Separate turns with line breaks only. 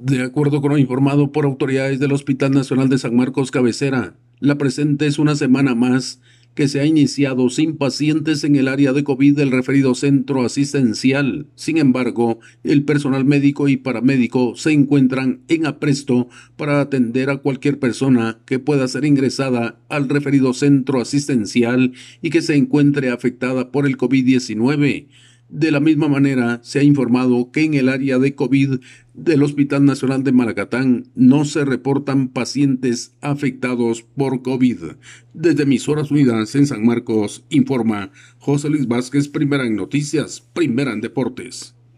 De acuerdo con lo informado por autoridades del Hospital Nacional de San Marcos Cabecera, la presente es una semana más que se ha iniciado sin pacientes en el área de COVID del referido centro asistencial. Sin embargo, el personal médico y paramédico se encuentran en apresto para atender a cualquier persona que pueda ser ingresada al referido centro asistencial y que se encuentre afectada por el COVID-19. De la misma manera, se ha informado que en el área de COVID del Hospital Nacional de Malacatán no se reportan pacientes afectados por COVID. Desde Emisoras Unidas en San Marcos, informa José Luis Vázquez, primera en noticias, primera en deportes.